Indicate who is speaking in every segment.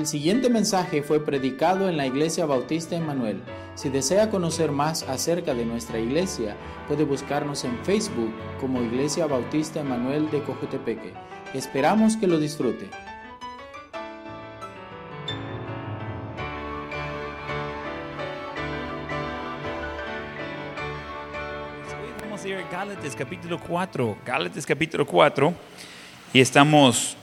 Speaker 1: El siguiente mensaje fue predicado en la Iglesia Bautista Emanuel. Si desea conocer más acerca de nuestra iglesia, puede buscarnos en Facebook como Iglesia Bautista Emanuel de Cojutepeque. Esperamos que lo disfrute.
Speaker 2: Vamos a ir a Gálatas capítulo 4, Gálatas capítulo 4, y estamos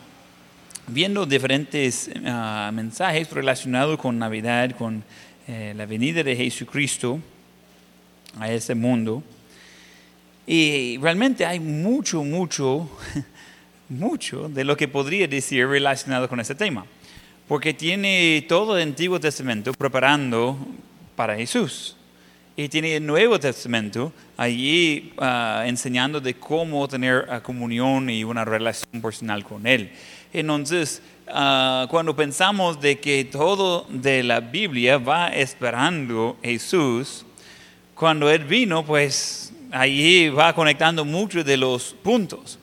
Speaker 2: viendo diferentes ah, mensajes relacionados con Navidad, con eh, la venida de Jesucristo a este mundo. Y realmente hay mucho, mucho, mucho de lo que podría decir relacionado con este tema, porque tiene todo el Antiguo Testamento preparando para Jesús. Y tiene el Nuevo Testamento allí ah, enseñando de cómo tener ah, comunión y una relación personal con Él. Entonces, ah, cuando pensamos de que todo de la Biblia va esperando Jesús, cuando Él vino, pues allí va conectando muchos de los puntos.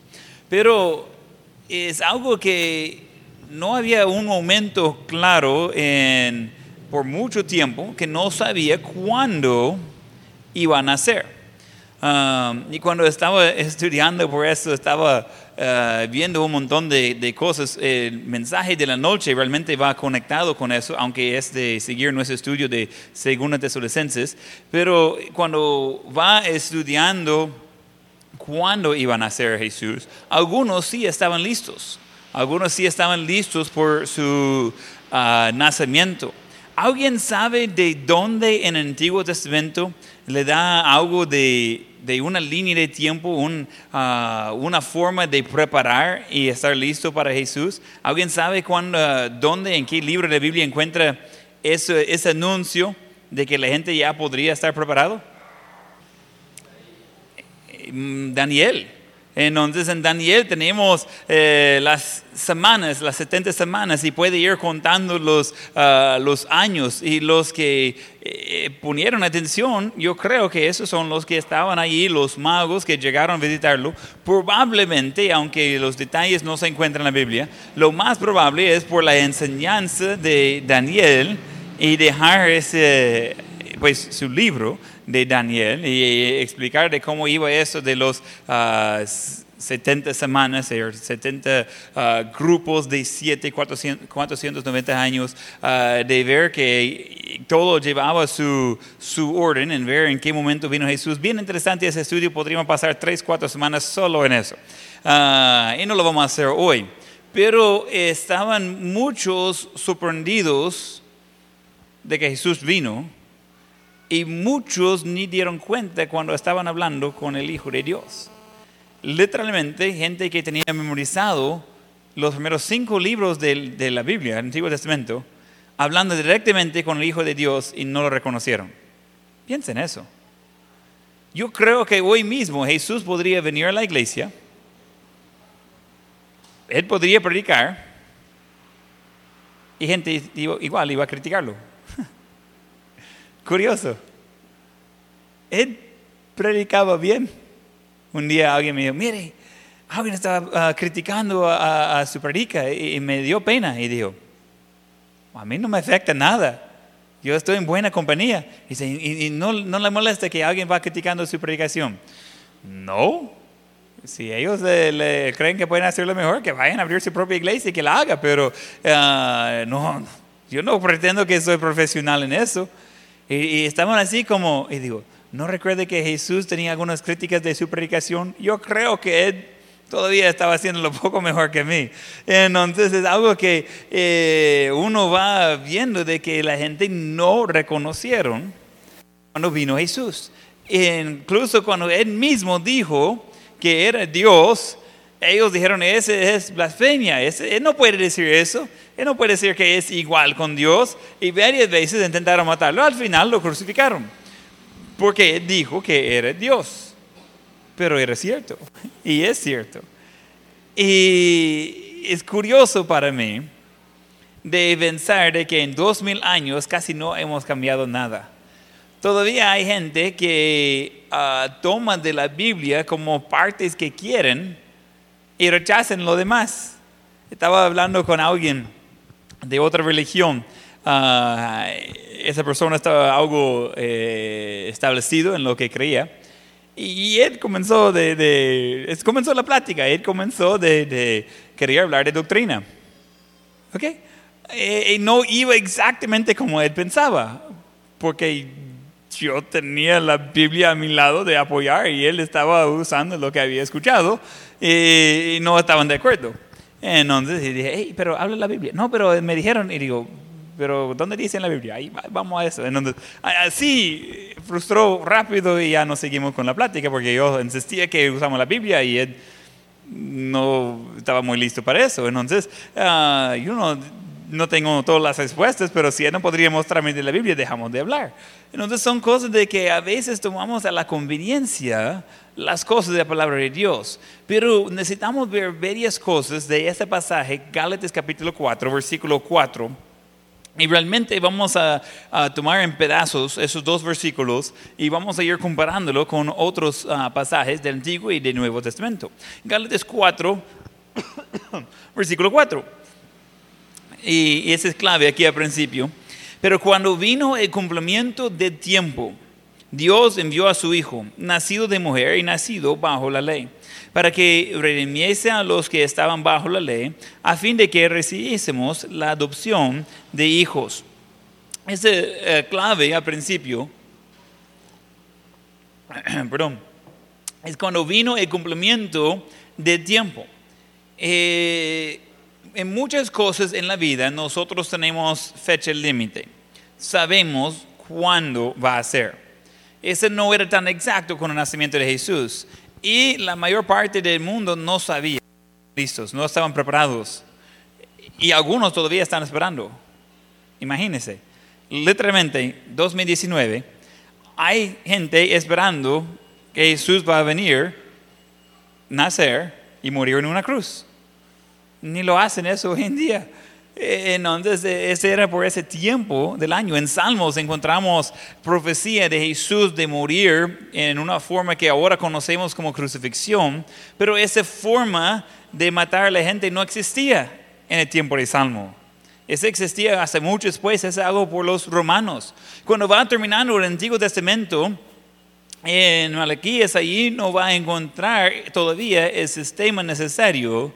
Speaker 2: Pero es algo que no había un momento claro en, por mucho tiempo que no sabía cuándo iba a nacer. Um, y cuando estaba estudiando por eso, estaba uh, viendo un montón de, de, cosas. El mensaje de la noche realmente va conectado con eso, aunque es de seguir nuestro estudio de Segunda Tesalonicenses. Pero cuando va estudiando cuándo iba a nacer Jesús, algunos sí estaban listos. Algunos sí estaban listos por su uh, nacimiento. ¿Alguien sabe de dónde en el Antiguo Testamento le da algo de, de una línea de tiempo, un, uh, una forma de preparar y estar listo para Jesús? ¿Alguien sabe cuándo, dónde, en qué libro de la Biblia encuentra ese, ese anuncio de que la gente ya podría estar preparado? Daniel. Entonces en Daniel tenemos eh, las semanas, las 70 semanas, y puede ir contando los, uh, los años. Y los que eh, ponieron atención, yo creo que esos son los que estaban allí, los magos que llegaron a visitarlo. Probablemente, aunque los detalles no se encuentran en la Biblia, lo más probable es por la enseñanza de Daniel y dejar ese, pues, su libro de Daniel y explicar de cómo iba eso de los uh, 70 semanas, 70 uh, grupos de 7, 400, 490 años, uh, de ver que todo llevaba su, su orden, en ver en qué momento vino Jesús. Bien interesante ese estudio, podríamos pasar 3, 4 semanas solo en eso. y no lo vamos a hacer hoy. Pero estaban muchos sorprendidos de que Jesús vino y muchos ni dieron cuenta cuando estaban hablando con el Hijo de Dios. Literalmente, gente que tenía memorizado los primeros cinco libros de, de la Biblia, el Antiguo Testamento, hablando directamente con el Hijo de Dios y no lo reconocieron. Piensen eso. Yo creo que hoy mismo Jesús podría venir a la iglesia, él podría predicar y gente igual iba a criticarlo. Curioso. Él predicaba bien. Un día alguien me dijo, mire, alguien estaba uh, criticando a, su predica y, me dio pena. Y dijo, a mí no me afecta nada. Yo estoy en buena compañía. Y, no, no, le molesta que alguien va criticando su predicación. No. Si ellos creen que pueden hacerlo mejor, que vayan a abrir su propia iglesia y que la haga. Pero uh, no, yo no pretendo que soy profesional en eso. Y, y estaban así como, y digo, ¿no recuerde que Jesús tenía algunas críticas de su predicación? Yo creo que él todavía estaba haciéndolo poco mejor que mí. Entonces es algo que eh, uno va viendo de que la gente no reconocieron cuando vino Jesús. Incluso cuando él mismo dijo que era Dios, ellos dijeron, ese es blasfemia, él no puede decir eso, él no puede decir que es igual con Dios, y varias veces intentaron matarlo, al final lo crucificaron, porque él dijo que era Dios, pero era cierto, y es cierto. Y es curioso para mí de pensar de que en dos mil años casi no hemos cambiado nada. Todavía hay gente que uh, toma de la Biblia como partes que quieren, y rechacen lo demás. Estaba hablando con alguien de otra religión. Ah, esa persona estaba algo eh, establecido en lo que creía. Y él comenzó, de, de, comenzó la plática, él comenzó de, de querer hablar de doctrina. ¿Ok? Eh, no iba exactamente como él pensaba, porque yo tenía la Biblia a mi lado de apoyar y él estaba usando lo que había escuchado y, no estaban de acuerdo. Entonces dije, hey, pero habla la Biblia. No, pero me dijeron, y digo, pero ¿dónde dice en la Biblia? Ahí vamos a eso. Entonces, así frustró rápido y ya no seguimos con la plática porque yo insistía que usamos la Biblia y él no estaba muy listo para eso. Entonces, uh, yo no, no, tengo todas las respuestas, pero si él no podría mostrarme de la Biblia, dejamos de hablar. Entonces, son cosas de que a veces tomamos a la conveniencia las cosas de la palabra de Dios. Pero necesitamos ver varias cosas de este pasaje, Gálatas capítulo 4, versículo 4 y realmente vamos a, tomar en pedazos esos dos versículos y vamos a ir comparándolo con otros ah, pasajes del Antiguo y del Nuevo Testamento. Gálatas 4, versículo 4. Y, y ese es clave aquí al principio. Pero cuando vino el cumplimiento del tiempo, Dios envió a su Hijo, nacido de mujer y nacido bajo la ley para que redimiese a los que estaban bajo la ley, a fin de que recibiésemos la adopción de hijos. Esa eh, clave al principio, perdón, es cuando vino el cumplimiento del tiempo. Eh, en muchas cosas en la vida nosotros tenemos fecha límite. Sabemos cuándo va a ser. Ese no era tan exacto con el nacimiento de Jesús. Y la mayor parte del mundo no sabía, listos, no estaban preparados. Y algunos todavía están esperando. Imagínense, literalmente 2019, hay gente esperando que Jesús va a venir, nacer y morir en una cruz. Ni lo hacen eso hoy en día. Entonces, ese era por ese tiempo del año. En Salmos encontramos profecía de Jesús de morir en una forma que ahora conocemos como crucifixión, pero esa forma de matar a la gente no existía en el tiempo de Salmo. Ese existía hace mucho después, es algo por los romanos. Cuando va terminando el Antiguo Testamento, en Malaquías allí no va a encontrar todavía el sistema necesario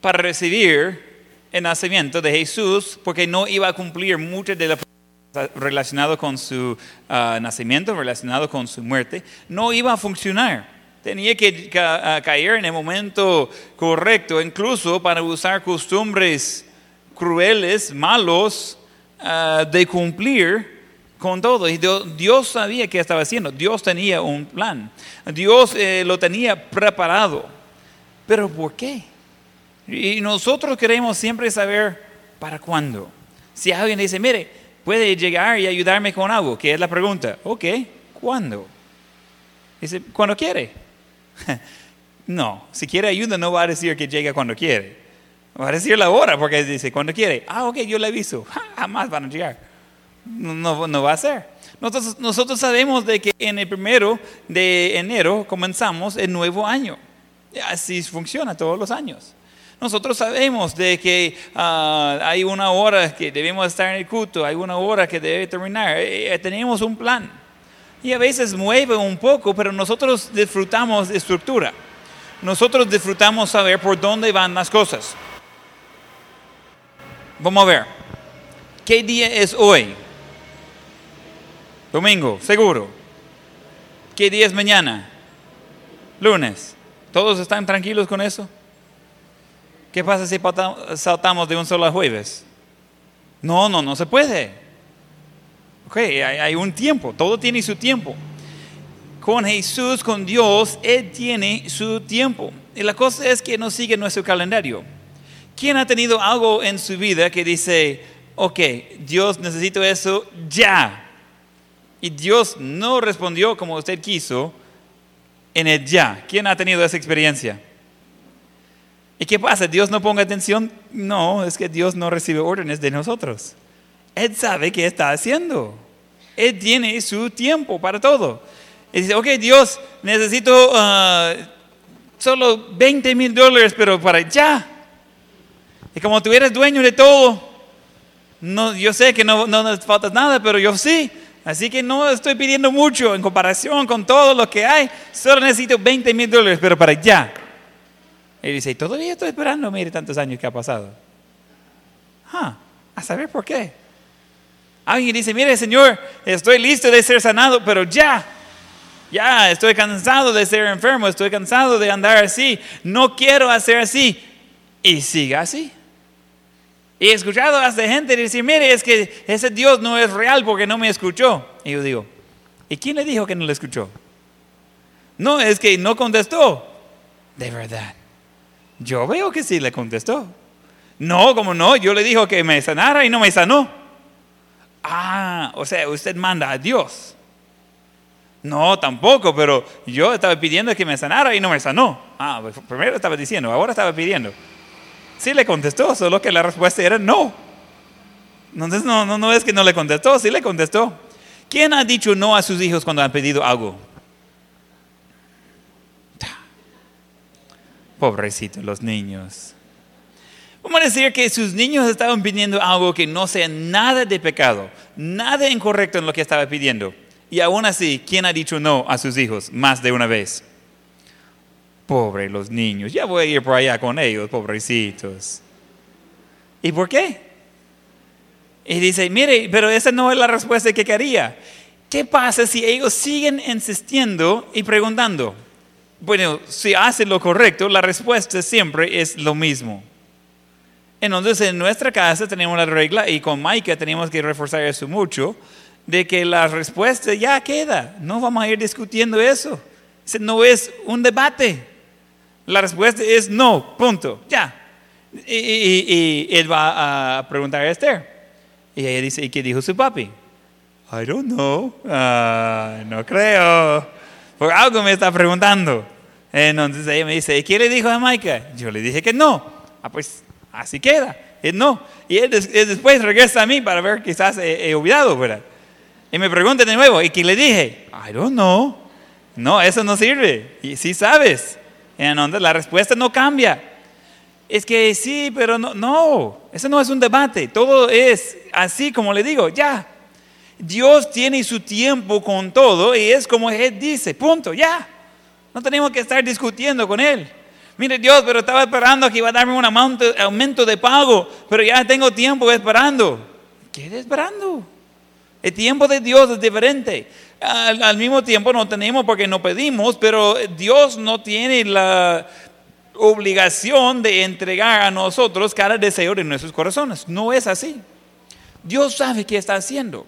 Speaker 2: para recibir el nacimiento de Jesús porque no iba a cumplir mucho de lo relacionado con su ah, nacimiento, relacionado con su muerte, no iba a funcionar. Tenía que ah, caer en el momento correcto, incluso para usar costumbres crueles, malos, ah, de cumplir con todo. Y Dios sabía qué estaba haciendo. Dios tenía un plan. Dios eh, lo tenía preparado. Pero ¿por qué? Y nosotros queremos siempre saber para cuándo. Si alguien dice, mire, puede llegar y ayudarme con algo, que es la pregunta, ok, ¿cuándo? Dice, cuando quiere. no, si quiere ayuda no va a decir que llega cuando quiere. Va a decir la hora porque dice, cuando quiere. Ah, ok, yo le aviso. Jamás van a llegar. No, no va a ser. Nosotros, nosotros sabemos de que en el primero de enero comenzamos el nuevo año. Así funciona todos los años. Nosotros sabemos de que ah, hay una hora que debemos estar en el culto, hay una hora que debe terminar. Eh, eh, tenemos un plan. Y a veces mueve un poco, pero nosotros disfrutamos de estructura. Nosotros disfrutamos saber por dónde van las cosas. Vamos a ver. ¿Qué día es hoy? Domingo, seguro. ¿Qué día es mañana? Lunes. ¿Todos están tranquilos con eso? ¿Qué pasa si saltamos de un solo jueves? No, no, no se puede. Ok, hay, un tiempo, todo tiene su tiempo. Con Jesús, con Dios, Él tiene su tiempo. Y la cosa es que no sigue nuestro calendario. ¿Quién ha tenido algo en su vida que dice, ok, Dios necesito eso ya? Y Dios no respondió como usted quiso en el ya. ¿Quién ha tenido esa experiencia? ¿Y qué pasa? ¿Dios no ponga atención? No, es que Dios no recibe órdenes de nosotros. Él sabe qué está haciendo. Él tiene su tiempo para todo. Y dice, ok, Dios, necesito uh, solo 20 mil dólares, pero para ya. Y como tú eres dueño de todo, No, yo sé que no, no nos falta nada, pero yo sí. Así que no estoy pidiendo mucho en comparación con todo lo que hay. Solo necesito 20 mil dólares, pero para ya. Y dice, todavía estoy esperando, mire tantos años que ha pasado. Ah, a saber por qué. Alguien dice, mire Señor, estoy listo de ser sanado, pero ya. Ya, estoy cansado de ser enfermo, estoy cansado de andar así. No quiero hacer así. Y siga así. Y he escuchado hasta gente decir, mire, es que ese Dios no es real porque no me escuchó. Y yo digo, ¿y quién le dijo que no le escuchó? No, es que no contestó. De verdad. Yo veo que sí le contestó. No, como no, yo le dijo que me sanara y no me sanó. Ah, o sea, usted manda a Dios. No, tampoco, pero yo estaba pidiendo que me sanara y no me sanó. Ah, pues primero estaba diciendo, ahora estaba pidiendo. Sí le contestó, solo que la respuesta era no. Entonces no, no, no es que no le contestó, sí le contestó. ¿Quién ha dicho no a sus hijos cuando han pedido algo? Pobrecitos los niños. Vamos a decir que sus niños estaban pidiendo algo que no sea nada de pecado, nada incorrecto en lo que estaba pidiendo. Y aún así, ¿quién ha dicho no a sus hijos más de una vez? Pobre los niños, ya voy a ir por allá con ellos, pobrecitos. ¿Y por qué? Y dice, mire, pero esa no es la respuesta que quería. ¿Qué pasa si ellos siguen insistiendo y preguntando? Bueno, si hacen lo correcto, la respuesta siempre es lo mismo. Entonces, en nuestra casa tenemos la regla, y con Maika tenemos que reforzar eso mucho, de que la respuesta ya queda. No vamos a ir discutiendo eso. No es un debate. La respuesta es no, punto, ya. Y, él va a preguntar a Esther. Y ella dice, ¿y qué dijo su papi? I don't know. Ah, no creo. Por algo me está preguntando. Entonces ella me dice, ¿y qué le dijo a Maika? Yo le dije que no. Ah, pues así queda. Él no. Y él, después regresa a mí para ver, quizás he, he, olvidado, ¿verdad? Y me pregunta de nuevo, ¿y qué le dije? I don't know. No, eso no sirve. Y sí sabes en donde la respuesta no cambia. Es que sí, pero no, no, eso no es un debate, todo es así como le digo, ya. Dios tiene su tiempo con todo y es como Él dice, punto, ya. No tenemos que estar discutiendo con Él. Mire Dios, pero estaba esperando que iba a darme un aumento de pago, pero ya tengo tiempo esperando. ¿Qué esperando? El tiempo de Dios es diferente. Al, mismo tiempo no tenemos porque no pedimos, pero Dios no tiene la obligación de entregar a nosotros cada deseo de nuestros corazones. No es así. Dios sabe qué está haciendo.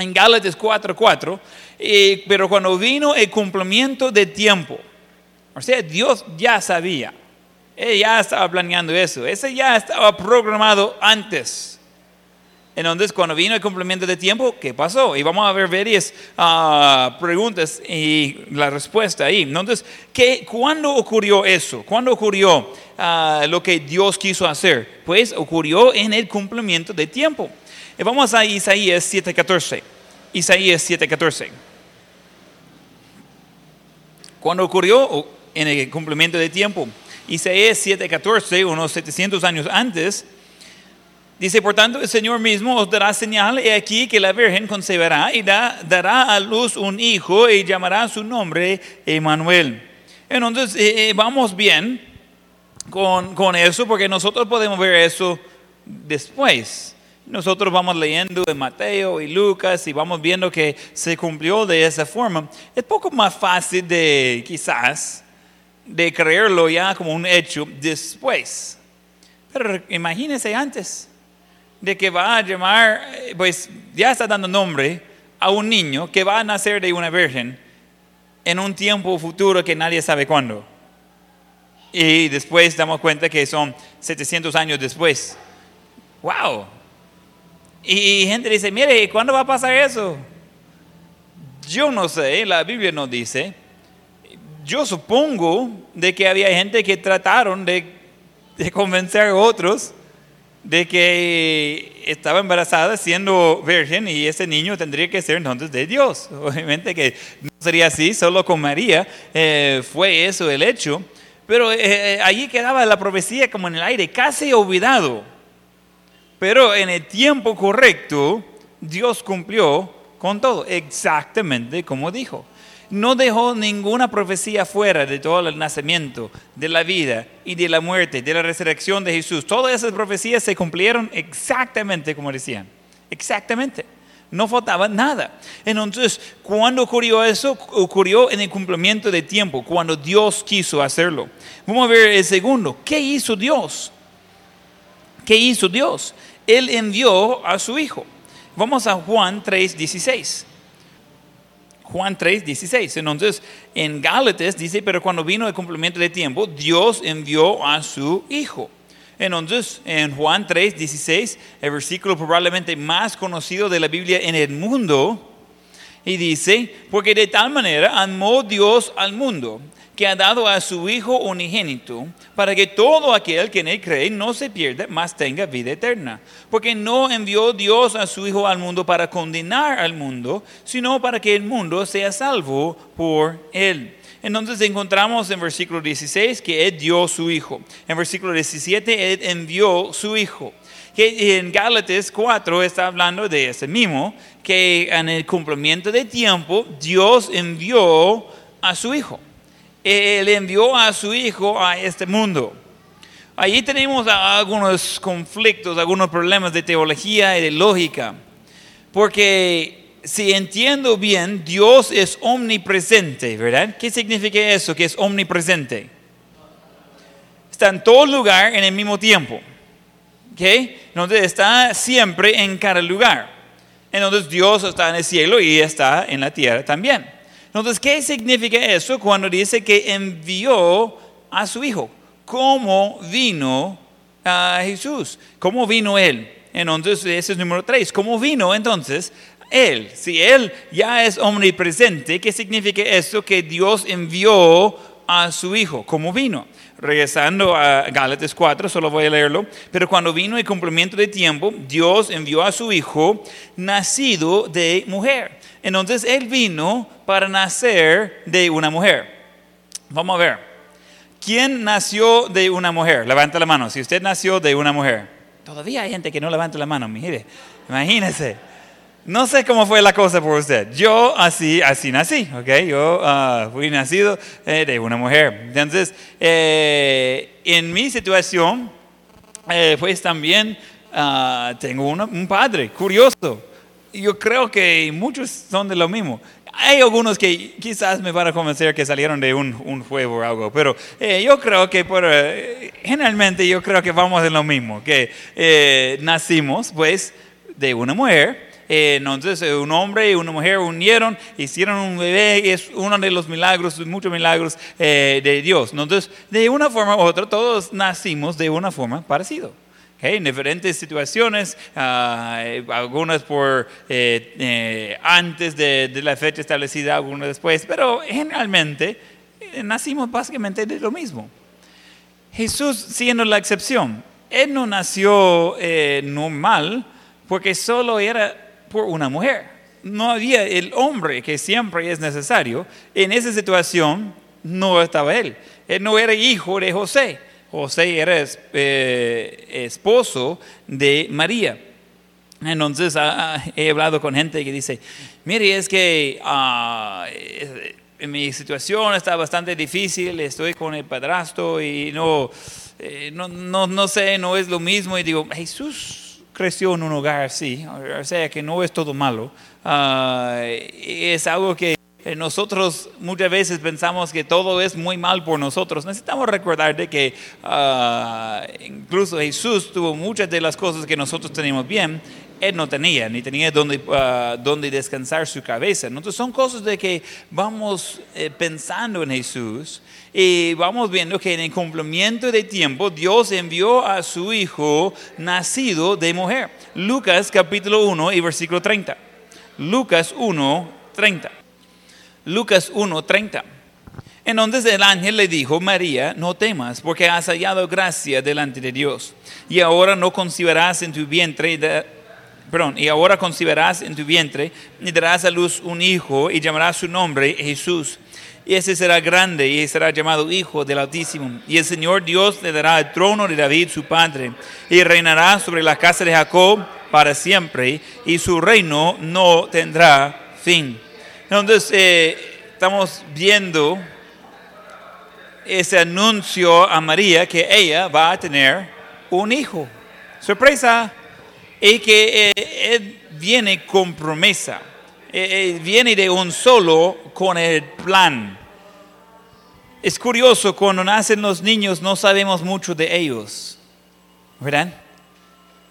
Speaker 2: En Gálatas 4:4, eh, pero cuando vino el cumplimiento de tiempo, o sea, Dios ya sabía, Él ya estaba planeando eso, ese ya estaba programado antes. Entonces, cuando vino el cumplimiento de tiempo, ¿qué pasó? Y vamos a ver varias ah, preguntas y la respuesta ahí. Entonces, ¿qué, ¿cuándo ocurrió eso? ¿Cuándo ocurrió ah, lo que Dios quiso hacer? Pues ocurrió en el cumplimiento de tiempo. Y vamos a Isaías 7:14. Isaías 7:14. ¿Cuándo ocurrió? En el cumplimiento de tiempo. Isaías 7:14, unos 700 años antes Dice, por tanto, el Señor mismo os dará señal, he aquí que la Virgen conceberá y dará a luz un hijo y llamará su nombre Emanuel. Entonces, eh, eh, vamos bien con, con eso porque nosotros podemos ver eso después. Nosotros vamos leyendo en Mateo y Lucas y vamos viendo que se cumplió de esa forma. Es poco más fácil de, quizás, de creerlo ya como un hecho después. Pero imagínense antes de que va a llamar, pues ya está dando nombre a un niño que va a nacer de una virgen en un tiempo futuro que nadie sabe cuándo. Y después damos cuenta que son 700 años después. ¡Wow! Y gente dice, mire, ¿cuándo va a pasar eso? Yo no sé, la Biblia no dice. Yo supongo de que había gente que trataron de, de convencer a otros de que estaba embarazada siendo virgen y ese niño tendría que ser entonces de Dios. Obviamente que no sería así, solo con María eh, fue eso el hecho, pero eh, allí quedaba la profecía como en el aire, casi olvidado. Pero en el tiempo correcto, Dios cumplió con todo, exactamente como dijo. No dejó ninguna profecía fuera de todo el nacimiento, de la vida y de la muerte, de la resurrección de Jesús. Todas esas profecías se cumplieron exactamente como decían. Exactamente. No faltaba nada. Entonces, cuando ocurrió eso? Ocurrió en el cumplimiento de tiempo, cuando Dios quiso hacerlo. Vamos a ver el segundo. ¿Qué hizo Dios? ¿Qué hizo Dios? Él envió a su Hijo. Vamos a Juan 3:16. Juan 3:16. Entonces, en Gálatas dice, pero cuando vino el cumplimiento de tiempo, Dios envió a su Hijo. Entonces, en Juan 3, 16, el versículo probablemente más conocido de la Biblia en el mundo, y dice, porque de tal manera amó Dios al mundo, que ha dado a su Hijo unigénito, para que todo aquel que en él cree no se pierda, mas tenga vida eterna. Porque no envió Dios a su Hijo al mundo para condenar al mundo, sino para que el mundo sea salvo por él. Entonces encontramos en versículo 16 que Él dio su Hijo. En versículo 17 Él envió su Hijo. Que en Gálatas 4 está hablando de ese mismo, que en el cumplimiento de tiempo Dios envió a su Hijo. Él envió a su Hijo a este mundo. Allí tenemos algunos conflictos, algunos problemas de teología y de lógica. Porque si entiendo bien, Dios es omnipresente, ¿verdad? ¿Qué significa eso, que es omnipresente? Está en todo lugar en el mismo tiempo. ¿Ok? Entonces está siempre en cada lugar. Entonces Dios está en el cielo y está en la tierra también. Entonces, ¿qué significa eso cuando dice que envió a su Hijo? ¿Cómo vino a Jesús? ¿Cómo vino Él? Entonces, ese es número tres. ¿Cómo vino entonces él. Si Él ya es omnipresente, ¿qué significa eso? Que Dios envió a su Hijo, como vino. Regresando a Gálatas 4, solo voy a leerlo. Pero cuando vino el cumplimiento de tiempo, Dios envió a su Hijo, nacido de mujer. Entonces Él vino para nacer de una mujer. Vamos a ver. ¿Quién nació de una mujer? Levanta la mano. Si usted nació de una mujer. Todavía hay gente que no levanta la mano, mire. Imagínese. No sé cómo fue la cosa por usted. Yo así, así nací, ¿ok? Yo ah, fui nacido eh, de una mujer. Entonces, eh, en mi situación, eh, pues también ah, tengo un padre curioso. Yo creo que muchos son de lo mismo. Hay algunos que quizás me van a convencer que salieron de un, un juego o algo, pero yo creo que por, generalmente yo creo que vamos de lo mismo, que nacimos pues de una mujer eh, entonces eh, un hombre y una mujer unieron, hicieron un bebé, y es uno de los milagros, muchos milagros eh, de Dios. Entonces, de una forma u otra, todos nacimos de una forma parecida. En diferentes situaciones, ah, algunas por antes de, de, la fecha establecida, algunas después, pero generalmente nacimos básicamente de lo mismo. Jesús siendo la excepción, Él no nació normal porque solo era por una mujer. No había el hombre que siempre es necesario. En esa situación no estaba él. Él no era hijo de José. José era eh, esposo de María. Entonces ah, ah, he hablado con gente que dice, mire, es que ah, mi situación está bastante difícil, estoy con el padrastro y no, eh, no, no, no sé, no es lo mismo. Y digo, Jesús creció en un hogar así, o sea que no es todo malo, ah, es algo que nosotros muchas veces pensamos que todo es muy mal por nosotros. Necesitamos recordar de que ah, incluso Jesús tuvo muchas de las cosas que nosotros tenemos bien, él no tenía, ni tenía donde, uh, descansar su cabeza. Entonces son cosas de que vamos eh, pensando en Jesús y vamos viendo que en el cumplimiento de tiempo Dios envió a su Hijo nacido de mujer. Lucas capítulo 1 y versículo 30. Lucas 1, 30. Lucas 1, 30. Entonces el ángel le dijo, María, no temas, porque has hallado gracia delante de Dios. Y ahora no concibirás en tu vientre, perdón, y ahora en tu vientre, darás a luz un hijo, y llamarás su nombre Jesús y ese será grande y será llamado Hijo del Altísimo. Y el Señor Dios le dará el trono de David, su padre, y reinará sobre la casa de Jacob para siempre, y su reino no tendrá fin. Entonces, eh, estamos viendo ese anuncio a María que ella va a tener un hijo. Sorpresa. Y que eh, él viene con promesa. Eh, viene de un solo con el plan. Es curioso, cuando nacen los niños no sabemos mucho de ellos. ¿Verdad?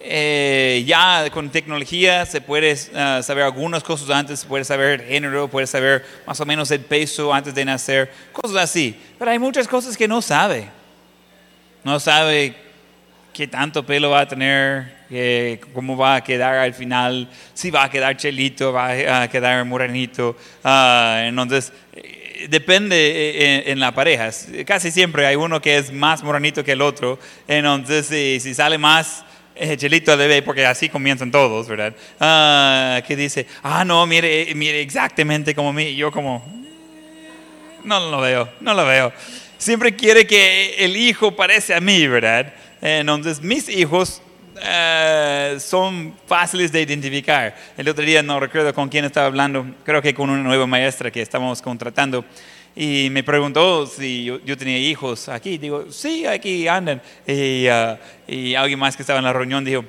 Speaker 2: Eh, ya con tecnología se puede uh, saber algunas cosas antes, puede saber el género, puede saber más o menos el peso antes de nacer, cosas así. Pero hay muchas cosas que no sabe. No sabe qué tanto pelo va a tener, eh, cómo va a quedar al final, si va a quedar chelito, va a quedar morenito. Uh, entonces, eh, depende eh, en, la pareja. Casi siempre hay uno que es más morenito que el otro. Entonces, si, sale más chelito de bebé, porque así comienzan todos, ¿verdad? Ah, que dice, ah, no, mire, mire exactamente como mí. Yo como, no lo veo, no lo veo. Siempre quiere que el hijo parece a mí, ¿verdad? Entonces, mis hijos Uh, son fáciles de identificar. El otro día no recuerdo con quién estaba hablando, creo que con una nueva maestra que estamos contratando. Y me preguntó si yo, yo tenía hijos aquí. Digo, sí, aquí andan. Y, uh, y, alguien más que estaba en la reunión dijo,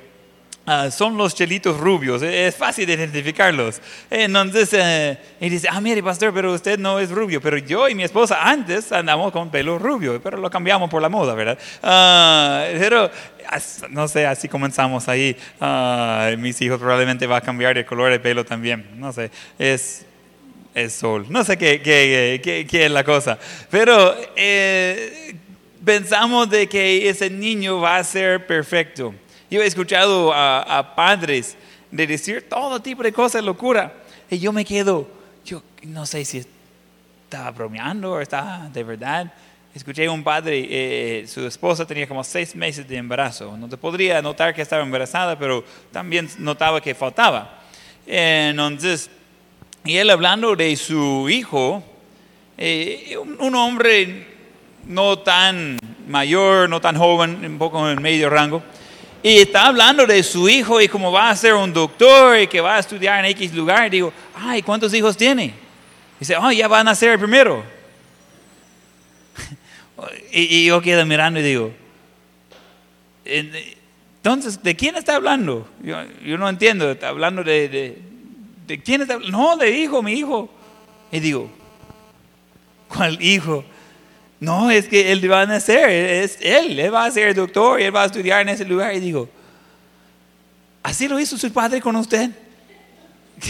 Speaker 2: uh, son los chelitos rubios, es fácil de identificarlos. Entonces, uh, y dice, ah, mire, pastor, pero usted no es rubio. Pero yo y mi esposa antes andamos con pelo rubio, pero lo cambiamos por la moda, ¿verdad? pero no sé, así comenzamos ahí. Uh, mis hijos probablemente va a cambiar de color de pelo también. No sé, es el sol. No sé qué, qué, qué, es la cosa. Pero eh, pensamos de que ese niño va a ser perfecto. Yo he escuchado a, padres de decir todo tipo de cosas, locura. Y yo me quedo, yo no sé si estaba bromeando o estaba de verdad. Escuché a un padre, eh, su esposa tenía como seis meses de embarazo. No te podría notar que estaba embarazada, pero también notaba que faltaba. Entonces, y él hablando de su hijo, eh, un, hombre no tan mayor, no tan joven, un poco en medio rango, y está hablando de su hijo y cómo va a ser un doctor y que va a estudiar en X lugar. Y digo, ay, ¿cuántos hijos tiene? Y dice, oh, ya van a ser el primero. y, yo quedo mirando y digo, entonces, ¿de quién está hablando? Yo, no entiendo, está hablando de ¿De quién está No, de hijo, mi hijo. Y digo, ¿cuál hijo? No, es que él va a nacer, es él, él va a ser doctor él va a estudiar en ese lugar. Y digo, ¿así lo hizo su padre con usted?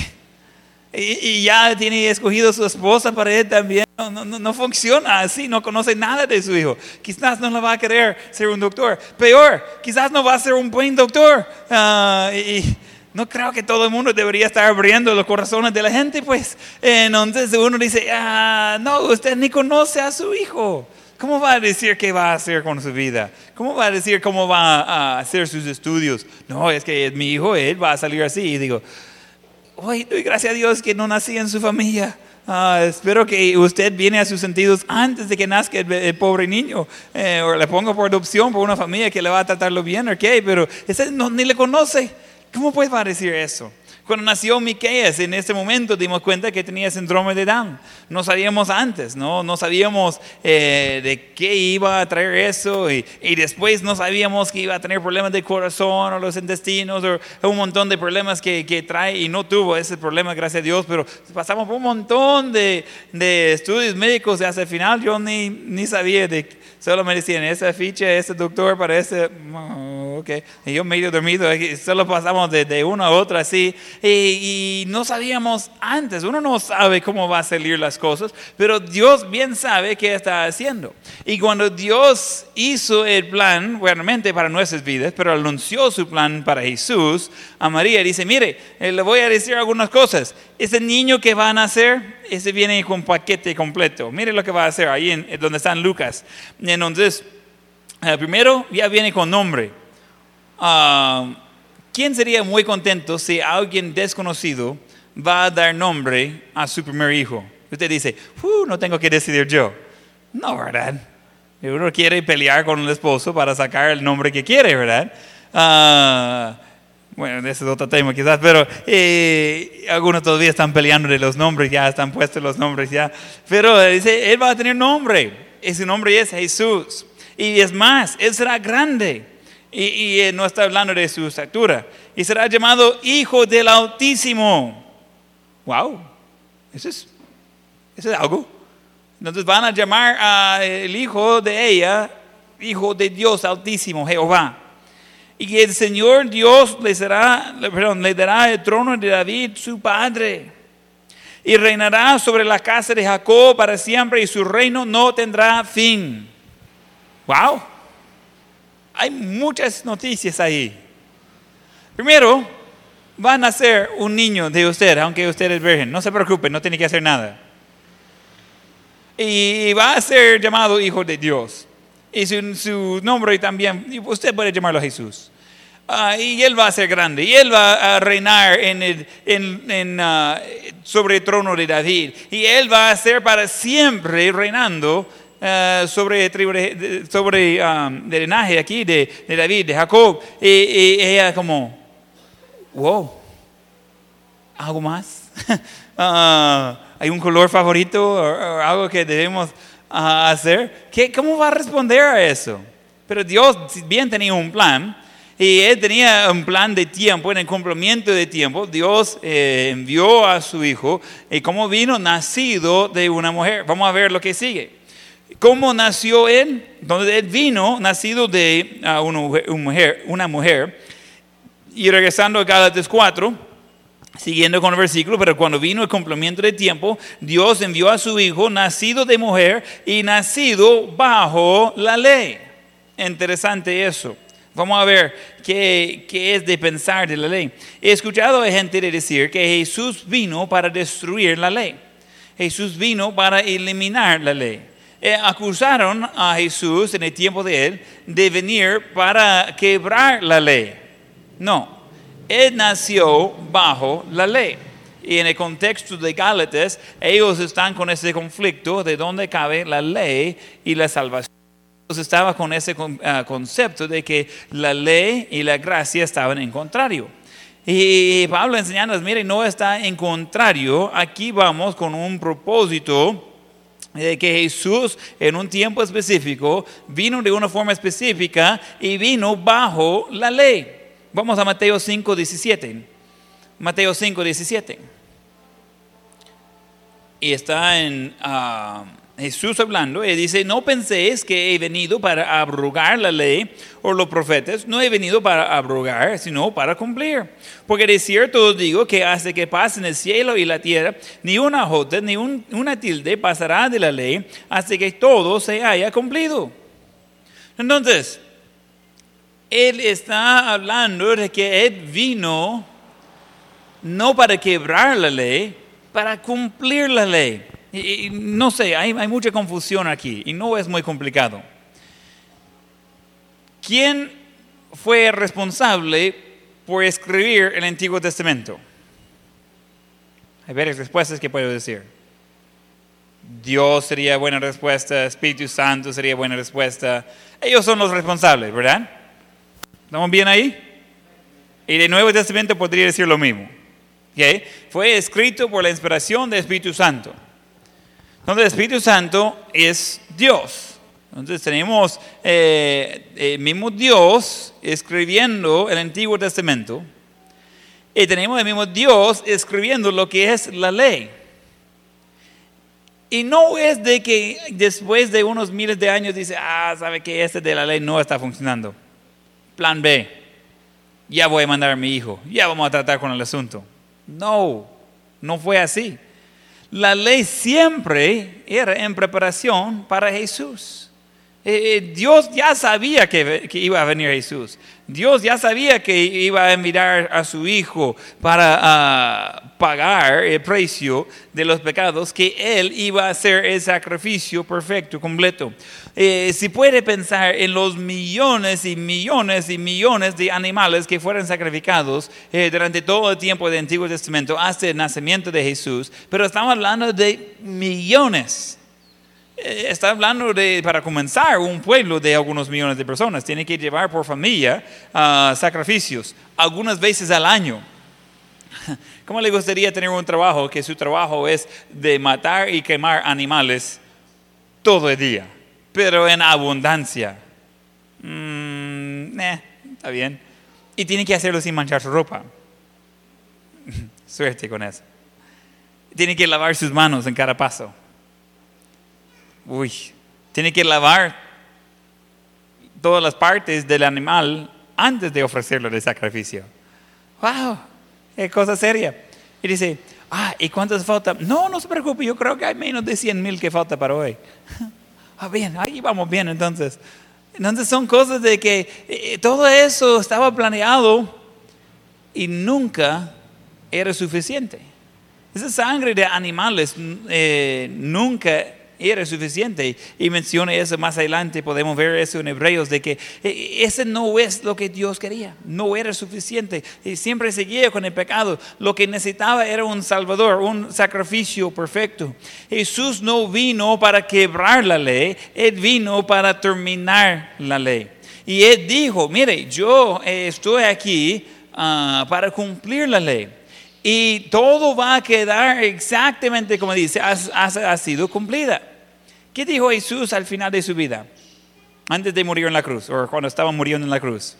Speaker 2: Y, ya tiene escogido su esposa para él también. No, no, no, funciona así, no conoce nada de su hijo. Quizás no le va a querer ser un doctor. Peor, quizás no va a ser un buen doctor. Uh, y, no creo que todo el mundo debería estar abriendo los corazones de la gente, pues. Entonces uno dice, ah, no, usted ni conoce a su hijo. ¿Cómo va a decir qué va a hacer con su vida? ¿Cómo va a decir cómo va a hacer sus estudios? No, es que mi hijo, él va a salir así. Y digo, hoy gracias a Dios que no nací en su familia. Ah, espero que usted viene a sus sentidos antes de que nazca el, pobre niño. Eh, o le pongo por adopción por una familia que le va a tratarlo bien, ok, pero ese no, ni le conoce. ¿Cómo puede decir eso? Cuando nació Miqueas, en ese momento dimos cuenta que tenía síndrome de Down. No sabíamos antes, no, no sabíamos eh, de qué iba a traer eso y, y, después no sabíamos que iba a tener problemas de corazón o los intestinos o un montón de problemas que, que trae y no tuvo ese problema, gracias a Dios, pero pasamos por un montón de, de estudios médicos y hasta el final yo ni, ni sabía de Solo me decían, esa ficha, ese doctor para ese... Oh, ok. Y yo medio dormido, solo pasamos de, de uno a otro así. Y, y, no sabíamos antes, uno no sabe cómo va a salir las cosas, pero Dios bien sabe qué está haciendo. Y cuando Dios hizo el plan, realmente para nuestras vidas, pero anunció su plan para Jesús, a María dice, mire, eh, le voy a decir algunas cosas. Ese niño que va a nacer, ese viene con paquete completo. Mire lo que va a hacer ahí en, donde están Lucas. Entonces, eh, primero ya viene con nombre. Uh, ¿Quién sería muy contento si alguien desconocido va a dar nombre a su primer hijo? Usted dice, "Uh, no tengo que decidir yo. No, ¿verdad? Uno quiere pelear con el esposo para sacar el nombre que quiere, ¿verdad? Ah, bueno, ese es otro tema quizás, pero eh, algunos todavía están peleando de los nombres, ya están puestos los nombres ya. Pero eh, dice, él va a tener nombre. Ese nombre es Jesús. Y es más, él será grande. Y, él no está hablando de su estatura. Y será llamado Hijo del Altísimo. Wow, eso es, eso es algo. Entonces van a llamar al hijo de ella, Hijo de Dios Altísimo, Jehová. Y el Señor Dios le, será, perdón, le dará el trono de David, su padre. Y reinará sobre la casa de Jacob para siempre y su reino no tendrá fin. Wow. Hay muchas noticias ahí. Primero, va a nacer un niño de usted, aunque usted es virgen. No se preocupe, no tiene que hacer nada. Y va a ser llamado Hijo de Dios. Y su, nombre también, usted puede llamarlo Jesús. Ah, y él va a ser grande. Y él va a reinar en el, ah, sobre el trono de David. Y él va a ser para siempre reinando ah, sobre, tribu de- sobre um, linaje aquí de, David, de Jacob. Y, y ella como, wow, ¿algo más? Ah, ¿Hay un color favorito o, algo que debemos ah, hacer? ¿Qué, ¿Cómo va a responder a eso? Pero Dios bien tenía un plan y Él tenía un plan de tiempo, en el cumplimiento de tiempo. Dios eh, envió a su Hijo y como vino nacido de una mujer. Vamos a ver lo que sigue. ¿Cómo nació Él? Donde Él vino nacido de ah, una mujer-. Y regresando a Gálatas 4, Siguiendo con el versículo, pero cuando vino el cumplimiento de tiempo, Dios envió a su Hijo, nacido de mujer y nacido bajo la ley. Interesante eso. Vamos a ver qué, qué es de pensar de la ley. He escuchado a gente de decir que Jesús vino para destruir la ley. Jesús vino para eliminar la ley. Eh, acusaron a Jesús en el tiempo de él de venir para quebrar la ley. No, él nació bajo la ley. Y en el contexto de Gálatas, ellos están con ese conflicto de dónde cabe la ley y la salvación. Entonces estaba con ese ah, concepto de que la ley y la gracia estaban en contrario. Y Pablo enseñándonos, mire, no está en contrario, aquí vamos con un propósito de que Jesús en un tiempo específico vino de una forma específica y vino bajo la ley. Vamos a Mateo 5, 17. Mateo 5, 17. Y está en ah, Jesús hablando y dice, no penséis que he venido para abrogar la ley o los profetas, no he venido para abrogar, sino para cumplir. Porque de cierto os digo que hasta que pasen el cielo y la tierra, ni una jota ni un- una tilde pasará de la ley hasta que todo se haya cumplido. Entonces, él está hablando de que Él vino no para quebrar la ley, para cumplir la ley. Y, no sé, hay, mucha confusión aquí y no es muy complicado. ¿Quién fue responsable por escribir el Antiguo Testamento? Hay varias respuestas que puedo decir. Dios sería buena respuesta, Espíritu Santo sería buena respuesta. Ellos son los responsables, ¿verdad? ¿Estamos bien ahí? Y el Nuevo Testamento podría decir lo mismo. ¿ok? Fue escrito por la inspiración del Espíritu Santo. Entonces el Espíritu Santo es Dios. Entonces tenemos eh, el mismo Dios escribiendo el Antiguo Testamento y tenemos el mismo Dios escribiendo lo que es la ley. Y no es de que después de unos miles de años dice, ah, sabe que este de la ley no está funcionando. Plan B, ya voy a mandar a mi hijo, ya vamos a tratar con el asunto. No, no fue así. La ley siempre era en preparación para Jesús. Eh, eh, Dios ya sabía que, iba a venir Jesús. Dios ya sabía que iba a enviar a su Hijo para uh, pagar el precio de los pecados, que Él iba a hacer el sacrificio perfecto, completo. Eh, si puede pensar en los millones y millones y millones de animales que fueron sacrificados durante todo el tiempo del Antiguo Testamento hasta el nacimiento de Jesús, pero estamos hablando de millones está hablando de, para comenzar, un pueblo de algunos millones de personas. Tiene que llevar por familia uh, sacrificios, algunas veces al año. ¿Cómo le gustaría tener un trabajo que su trabajo es de matar y quemar animales todo el día, pero en abundancia? Mm, eh, está bien. Y tiene que hacerlo sin manchar su ropa. Suerte con eso. Tiene que lavar sus manos en cada paso uy, tiene que lavar todas las partes del animal antes de ofrecerlo de sacrificio. ¡Wow! ¡Qué cosa seria! Y dice, ah, ¿y cuántas falta? No, no se preocupe, yo creo que hay menos de 100 mil que falta para hoy. ah, bien, ahí vamos bien entonces. Entonces son cosas de que eh, todo eso estaba planeado y nunca era suficiente. Esa sangre de animales eh, nunca era suficiente. Y menciona eso más adelante, podemos ver eso en Hebreos, de que eh, ese no es lo que Dios quería, no era suficiente. Y siempre seguía con el pecado. Lo que necesitaba era un Salvador, un sacrificio perfecto. Jesús no vino para quebrar la ley, Él vino para terminar la ley. Y Él dijo, mire, yo eh, estoy aquí ah, para cumplir la ley. Y todo va a quedar exactamente como dice, ha sido cumplida. ¿Qué dijo Jesús al final de su vida? Antes de morir en la cruz, o cuando estaba muriendo en la cruz.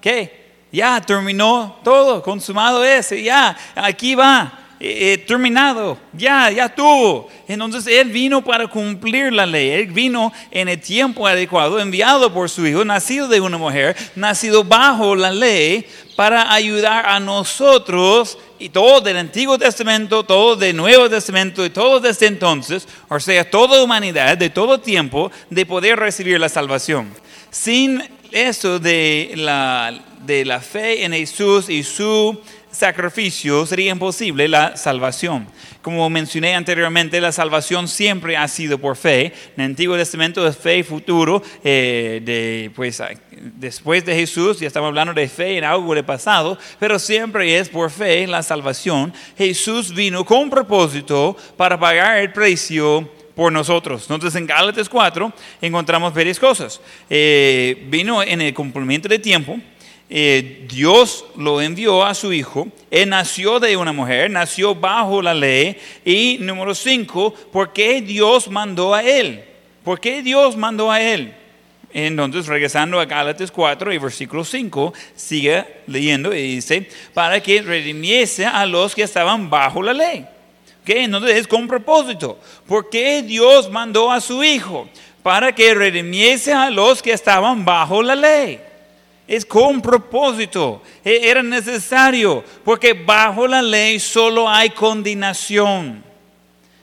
Speaker 2: ¿Qué? Ya terminó todo, consumado ese, ya, aquí va. Eh, eh, terminado, ya, ya tuvo. Entonces Él vino para cumplir la ley, Él vino en el tiempo adecuado, enviado por su Hijo, nacido de una mujer, nacido bajo la ley, para ayudar a nosotros y todo del Antiguo Testamento, todo del Nuevo Testamento y todo desde entonces, o sea, toda humanidad de todo tiempo, de poder recibir la salvación. Sin eso de la, de la fe en Jesús y su sacrificio sería imposible la salvación. Como mencioné anteriormente, la salvación siempre ha sido por fe. En el Antiguo Testamento es fe futuro, eh, de, pues, después de Jesús, ya estamos hablando de fe en algo de pasado, pero siempre es por fe la salvación. Jesús vino con propósito para pagar el precio por nosotros. Entonces en Gálatas 4 encontramos varias cosas. Eh, vino en el cumplimiento de tiempo, eh, Dios lo envió a su hijo, él nació de una mujer, nació bajo la ley. Y número cinco, ¿por qué Dios mandó a él? ¿Por qué Dios mandó a él? Entonces, regresando a Gálatas 4 y versículo 5, sigue leyendo y dice, para que redimiese a los que estaban bajo la ley. ¿Qué? Entonces es con propósito. ¿Por qué Dios mandó a su Hijo? Para que redimiese a los que estaban bajo la ley. Es con propósito. E, era necesario. Porque bajo la ley solo hay condenación.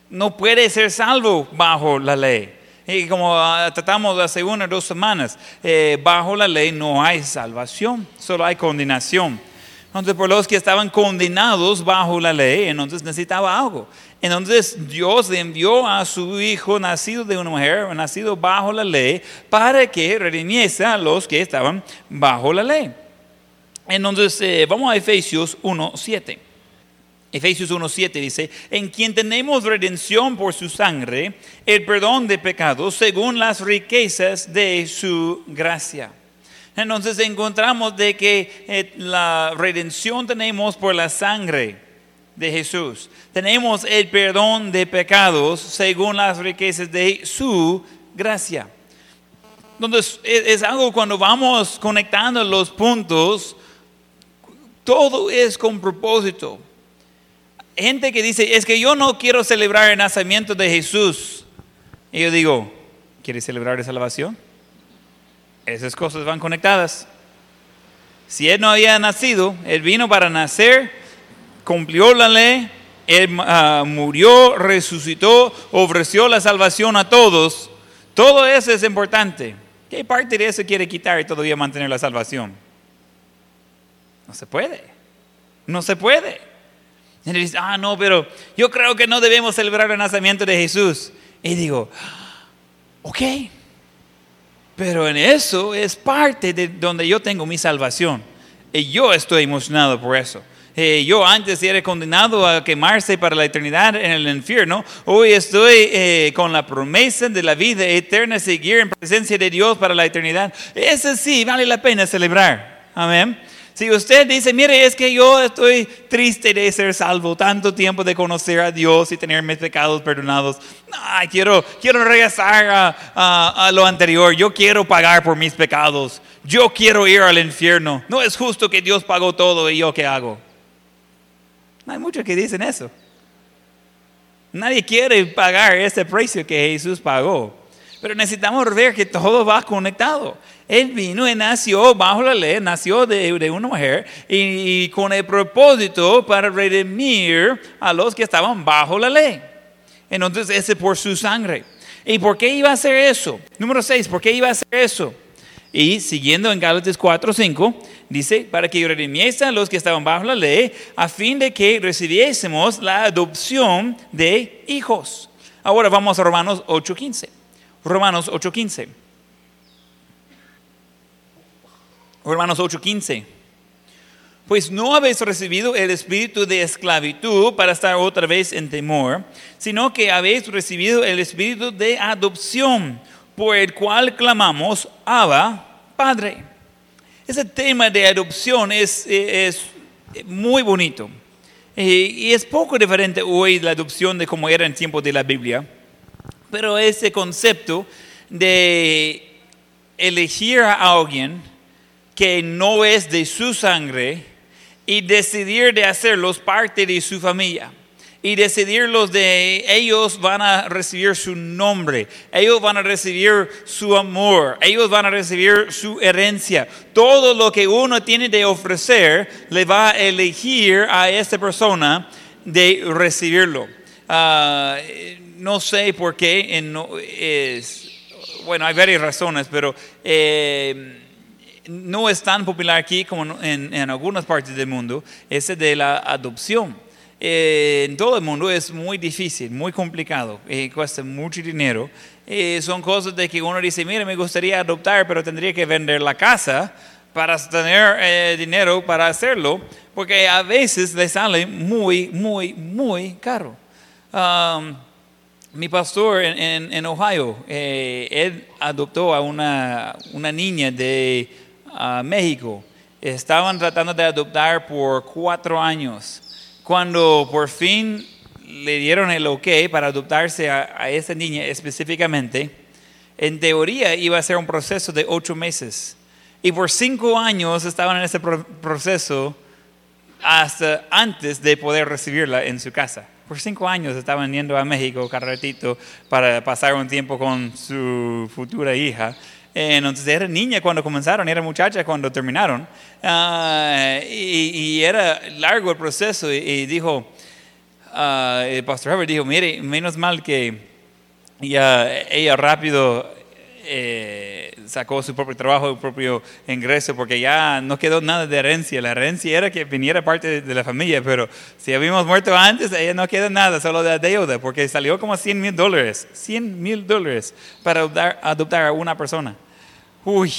Speaker 2: No puede ser salvo bajo la ley. Y como ah, tratamos hace una o dos semanas, eh, bajo la ley no hay salvación, solo hay condenación. Entonces, por los que estaban condenados bajo la ley, entonces necesitaba algo. Entonces Dios envió a su hijo nacido de una mujer, nacido bajo la ley, para que redimiese a los que estaban bajo la ley. Entonces eh, vamos a Efesios 1.7. Efesios 1.7 dice, en quien tenemos redención por su sangre, el perdón de pecados según las riquezas de su gracia. Entonces encontramos de que eh, la redención tenemos por la sangre de Jesús. Tenemos el perdón de pecados según las riquezas de su gracia. Entonces, es, algo cuando vamos conectando los puntos, todo es con propósito. Gente que dice, es que yo no quiero celebrar el nacimiento de Jesús. Y yo digo, ¿quieres celebrar la salvación? Esas cosas van conectadas. Si Él no había nacido, Él vino para nacer cumplió la ley, ah, murió, resucitó, ofreció la salvación a todos. Todo eso es importante. ¿Qué parte de eso quiere quitar y todavía mantener la salvación? No se puede. No se puede. Y dice, ah, no, pero yo creo que no debemos celebrar el nacimiento de Jesús. Y digo, ok, pero en eso es parte de donde yo tengo mi salvación. Y yo estoy emocionado por eso. Eh, yo antes era condenado a quemarse para la eternidad en el infierno. Hoy estoy eh, con la promesa de la vida eterna, seguir en presencia de Dios para la eternidad. Eso sí, vale la pena celebrar. Amén. Si usted dice, mire, es que yo estoy triste de ser salvo, tanto tiempo de conocer a Dios y tener mis pecados perdonados, ay, quiero, quiero regresar a, a lo anterior, yo quiero pagar por mis pecados, yo quiero ir al infierno, no es justo que Dios pagó todo y yo qué hago. Hay muchos que dicen eso. Nadie quiere pagar ese precio que Jesús pagó. Pero necesitamos ver que todo va conectado. Él vino y nació bajo la ley, nació de, de una mujer y, con el propósito para redimir a los que estaban bajo la ley. Entonces, ese por su sangre. ¿Y por qué iba a hacer eso? Número 6, ¿por qué iba a hacer eso? Y siguiendo en Gálatas 4, 5, dice, para que redimiese a los que estaban bajo la ley, a fin de que recibiésemos la adopción de hijos. Ahora vamos a Romanos 8, 15. Romanos 8, 15. Romanos 8, 15. Pues no habéis recibido el espíritu de esclavitud para estar otra vez en temor, sino que habéis recibido el espíritu de adopción por el cual clamamos, Abba, Padre. Ese tema de adopción es, es muy bonito. Y es poco diferente hoy la adopción de como era en tiempo de la Biblia. Pero ese concepto de elegir a alguien que no es de su sangre y decidir de hacerlos parte de su familia y decidirlos de ellos van a recibir su nombre, ellos van a recibir su amor, ellos van a recibir su herencia. Todo lo que uno tiene de ofrecer le va a elegir a esta persona de recibirlo. Ah, no sé por qué, es, bueno, hay varias razones, pero eh, no es tan popular aquí como en, en algunas partes del mundo, ese de la adopción. Eh, en todo el mundo es muy difícil, muy complicado, eh, cuesta mucho dinero. Eh, son cosas de que uno dice, mire, me gustaría adoptar, pero tendría que vender la casa para tener dinero para hacerlo, porque a veces le sale muy, muy, muy caro. Um, mi pastor en, en, Ohio, él adoptó a una, una niña de uh, México. Estaban tratando de adoptar por cuatro años. Cuando por fin le dieron el ok para adoptarse a, esa niña específicamente, en teoría iba a ser un proceso de ocho meses. Y por cinco años estaban en ese proceso hasta antes de poder recibirla en su casa. Por cinco años estaban yendo a México, carretito, para pasar un tiempo con su futura hija. Eh, entonces era niña cuando comenzaron, era muchacha cuando terminaron. Ah, y, era largo el proceso. Y, dijo, uh, el pastor Herbert dijo, mire, menos mal que ella rápido eh, sacó su propio trabajo, su propio ingreso, porque ya no quedó nada de herencia. La herencia era que viniera parte de, la familia, pero si habíamos muerto antes, ella no queda nada, solo de deuda, porque salió como 100 mil dólares, 100 mil dólares para adoptar, a una persona. Uy,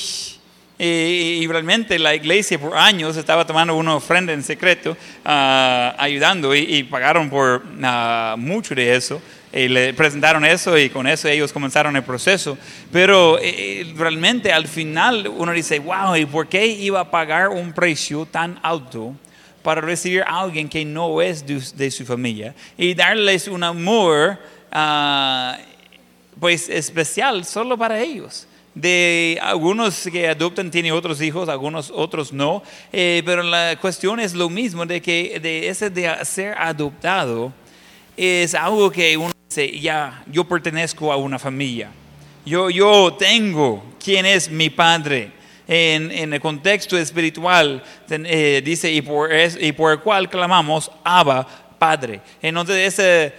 Speaker 2: y, realmente la iglesia por años estaba tomando una ofrenda en secreto, ah, ayudando y, pagaron por ah, mucho de eso y le presentaron eso y con eso ellos comenzaron el proceso. Pero eh, eh, realmente al final uno dice, wow, ¿y por qué iba a pagar un precio tan alto? para recibir a alguien que no es de, su familia y darles un amor ah, pues especial solo para ellos de algunos que adoptan tienen otros hijos, algunos otros no, eh, pero la cuestión es lo mismo de que de ese de ser adoptado es algo que uno ya, yo pertenezco a una familia. Yo, yo tengo quién es mi padre. En, en el contexto espiritual, eh, dice, y por, y por el cual clamamos, Abba, Padre. Entonces esa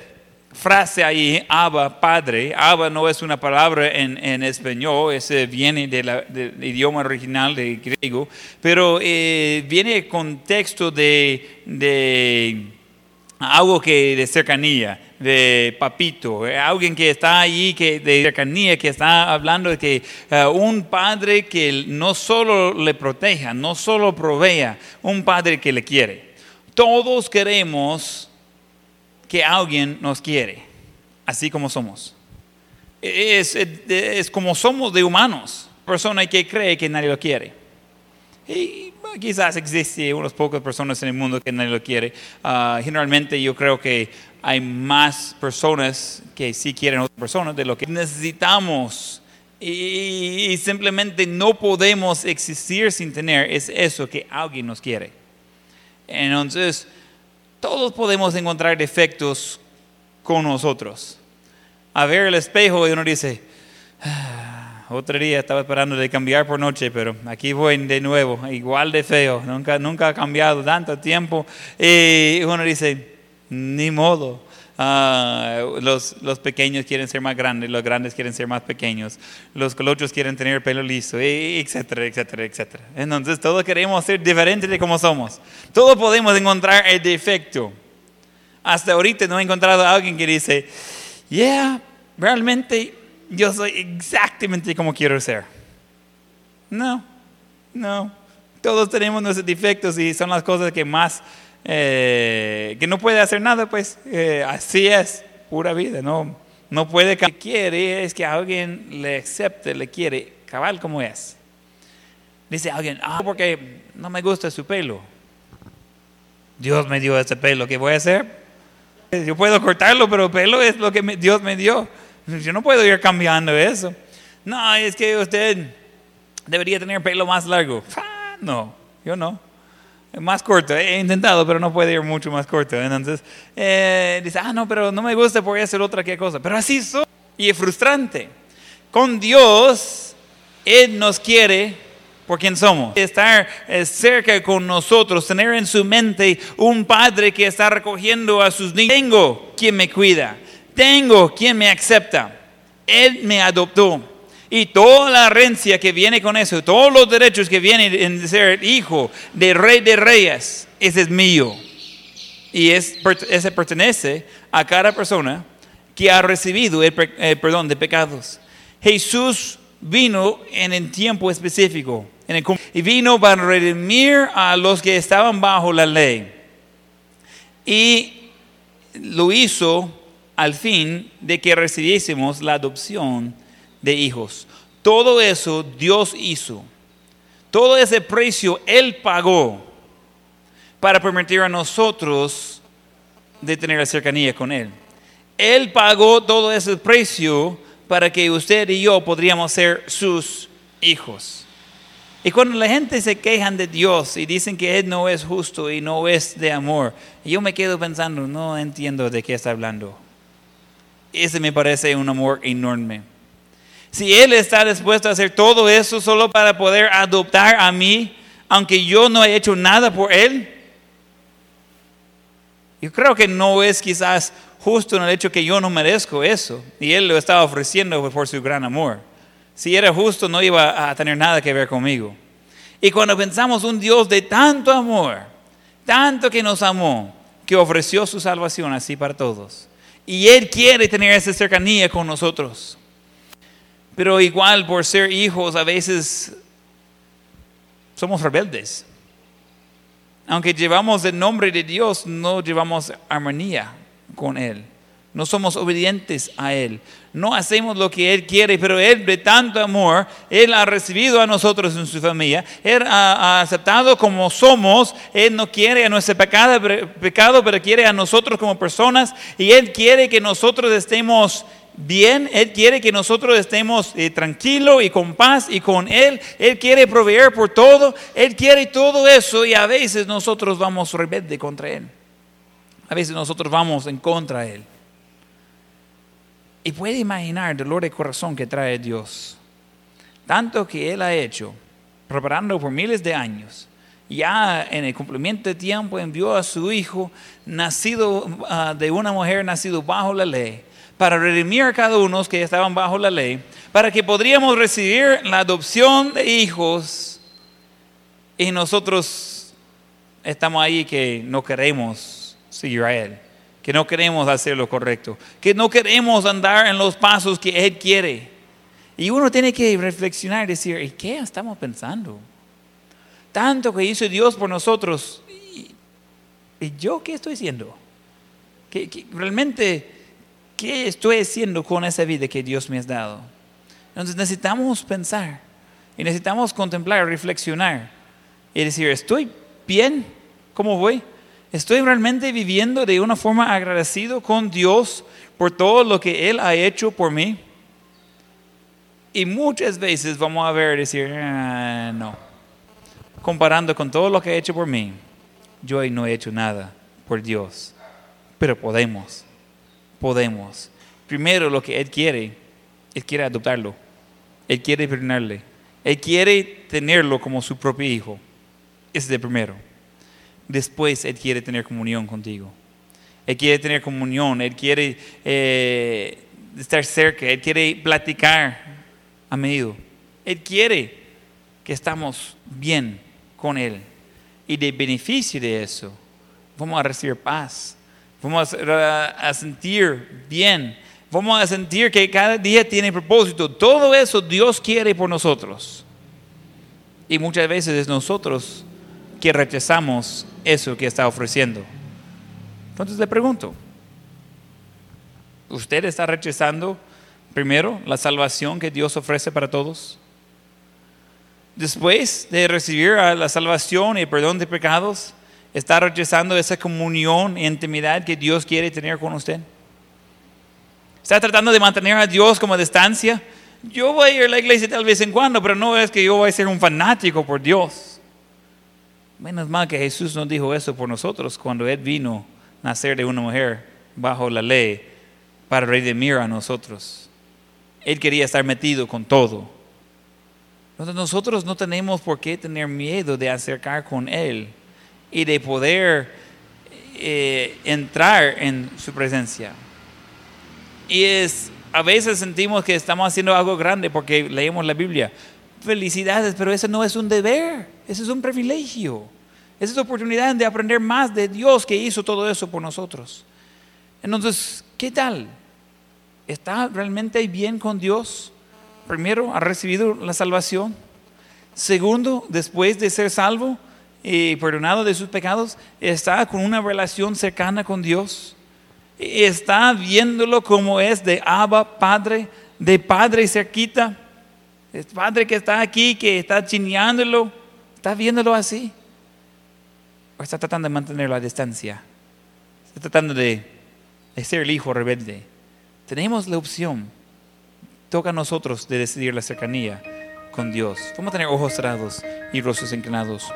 Speaker 2: frase ahí, Abba, Padre, Abba no es una palabra en, en español, ese viene de la- del idioma original de griego, pero eh, viene contexto de, de algo que de cercanía, de papito, eh, alguien que está ahí que de cercanía, que está hablando de que eh, un padre que no solo le proteja, no solo provea, un padre que le quiere. Todos queremos que alguien nos quiere, así como somos. Es, es- es como somos de humanos, persona que cree que nadie lo quiere. Y quizás existe unas pocas personas en el mundo que nadie lo quiere. Ah, generalmente yo creo que hay más personas que sí quieren otras personas de lo que necesitamos. Y, y simplemente no podemos existir sin tener es eso que alguien nos quiere. Entonces, todos podemos encontrar defectos con nosotros. A ver el espejo y uno dice, "Ah, otro día estaba esperando de cambiar por noche, pero aquí voy de nuevo, igual de feo, nunca, nunca ha cambiado tanto tiempo. Y uno dice, ni modo. Ah, los, los pequeños quieren ser más grandes, los grandes quieren ser más pequeños, los colochos quieren tener el pelo liso, etcétera, etcétera, etcétera. Entonces todos queremos ser diferentes de como somos. Todos podemos encontrar el defecto. Hasta ahorita no he encontrado a alguien que dice, yeah, realmente yo soy exactamente como quiero ser. No, no. Todos tenemos nuestros defectos y son las cosas que más, eh, que no puede hacer nada, pues eh, así es, pura vida. No, no puede que quiere es que alguien le acepte, le quiere, cabal como es. Dice alguien, ah, porque no me gusta su pelo. Dios me dio ese pelo, ¿qué voy a hacer? Yo puedo cortarlo, pero pelo es lo que Dios me dio. Yo no puedo ir cambiando eso. No, es que usted debería tener pelo más largo. Ah, No, yo no. Más corto. He intentado, pero no puede ir mucho más corto. Entonces, eh, dice, ah, no, pero no me gusta, voy a hacer otra que cosa. Pero así soy. Y es frustrante. Con Dios, Él nos quiere por quien somos. Estar eh, cerca con nosotros, tener en su mente un padre que está recogiendo a sus niños. Tengo quien me cuida, tengo quien me acepta. Él me adoptó. Y toda la herencia que viene con eso, todos los derechos que vienen en ser hijo de rey de reyes, ese es mío. Y es, ese pertenece a cada persona que ha recibido el, pe- el perdón de pecados. Jesús vino en el tiempo específico y vino para redimir a los que estaban bajo la ley. Y lo hizo al fin de que recibiésemos la adopción de hijos. Todo eso Dios hizo. Todo ese precio Él pagó para permitir a nosotros de tener la cercanía con Él. Él pagó todo ese precio para que usted y yo podríamos ser sus hijos. Y cuando la gente se quejan de Dios y dicen que Él no es justo y no es de amor, yo me quedo pensando, no entiendo de qué está hablando. Ese me parece un amor enorme. Si Él está dispuesto a hacer todo eso solo para poder adoptar a mí, aunque yo no he hecho nada por Él, yo creo que no es quizás justo en el hecho que yo no merezco eso. Y Él lo estaba ofreciendo por su gran amor. Si era justo, no iba a tener nada que ver conmigo. Y cuando pensamos un Dios de tanto amor, tanto que nos amó, que ofreció su salvación así para todos. Y Él quiere tener esa cercanía con nosotros. Pero igual por ser hijos a veces somos rebeldes. Aunque llevamos el nombre de Dios, no llevamos armonía con Él. No somos obedientes a Él. No hacemos lo que Él quiere, pero Él de tanto amor, Él ha recibido a nosotros en su familia. Él ha, aceptado como somos. Él no quiere a nuestro pecado, pero quiere a nosotros como personas. Y Él quiere que nosotros estemos bien. Él quiere que nosotros estemos eh, tranquilos y con paz y con Él. Él quiere proveer por todo. Él quiere todo eso y a veces nosotros vamos rebelde contra Él. A veces nosotros vamos en contra de Él. Y puede imaginar el dolor de corazón que trae Dios. Tanto que Él ha hecho, preparando por miles de años, ya en el cumplimiento de tiempo envió a su Hijo, nacido ah, de una mujer, nacido bajo la ley, para redimir a cada uno que estaban bajo la ley, para que podríamos recibir la adopción de hijos y nosotros estamos ahí que no queremos seguir a Él, que no queremos hacer lo correcto, que no queremos andar en los pasos que Él quiere. Y uno tiene que reflexionar y decir, ¿y qué estamos pensando? Tanto que hizo Dios por nosotros. ¿Y, yo qué estoy haciendo? ¿Qué, realmente, qué estoy haciendo con esa vida que Dios me ha dado? Entonces necesitamos pensar y necesitamos contemplar, reflexionar y decir, ¿estoy bien? ¿Cómo voy? ¿Estoy realmente viviendo de una forma agradecido con Dios por todo lo que Él ha hecho por mí? Y muchas veces vamos a ver decir, ah, no, comparando con todo lo que ha hecho por mí, yo no he hecho nada por Dios. Pero podemos, podemos. Primero lo que Él quiere, Él quiere adoptarlo, Él quiere perdonarle, Él quiere tenerlo como su propio hijo. Ese es el primero. Después Él quiere tener comunión contigo. Él quiere tener comunión, Él quiere eh, estar cerca, Él quiere platicar a menudo. Él quiere que estamos bien con Él. Y de beneficio de eso, vamos a recibir paz, vamos a, sentir bien, vamos a sentir que cada día tiene propósito. Todo eso Dios quiere por nosotros. Y muchas veces es nosotros que rechazamos eso que está ofreciendo. Entonces le pregunto, ¿usted está rechazando primero la salvación que Dios ofrece para todos? después de recibir la salvación y el perdón de pecados, está rechazando esa comunión e intimidad que Dios quiere tener con usted. Está tratando de mantener a Dios como a distancia. Yo voy a ir a la iglesia tal vez en cuando, pero no es que yo voy a ser un fanático por Dios. Menos mal que Jesús nos dijo eso por nosotros cuando Él vino a nacer de una mujer bajo la ley para redimir a nosotros. Él quería estar metido con todo entonces nosotros no tenemos por qué tener miedo de acercar con Él y de poder eh, entrar en su presencia. Y es, a veces sentimos que estamos haciendo algo grande porque leemos la Biblia. Felicidades, pero eso no es un deber, eso es un privilegio. Esa es oportunidad de aprender más de Dios que hizo todo eso por nosotros. Entonces, ¿qué tal? ¿Está realmente bien con Dios? primero, ha recibido la salvación. Segundo, después de ser salvo y perdonado de sus pecados, está con una relación cercana con Dios. Está viéndolo como es de Abba, Padre, de Padre cerquita. Es Padre que está aquí, que está chineándolo. ¿Está viéndolo así? ¿O está tratando de mantenerlo a distancia? Está tratando de, de ser el hijo rebelde. Tenemos la opción toca a nosotros de decidir la cercanía con Dios. Vamos a tener ojos cerrados y rostros inclinados.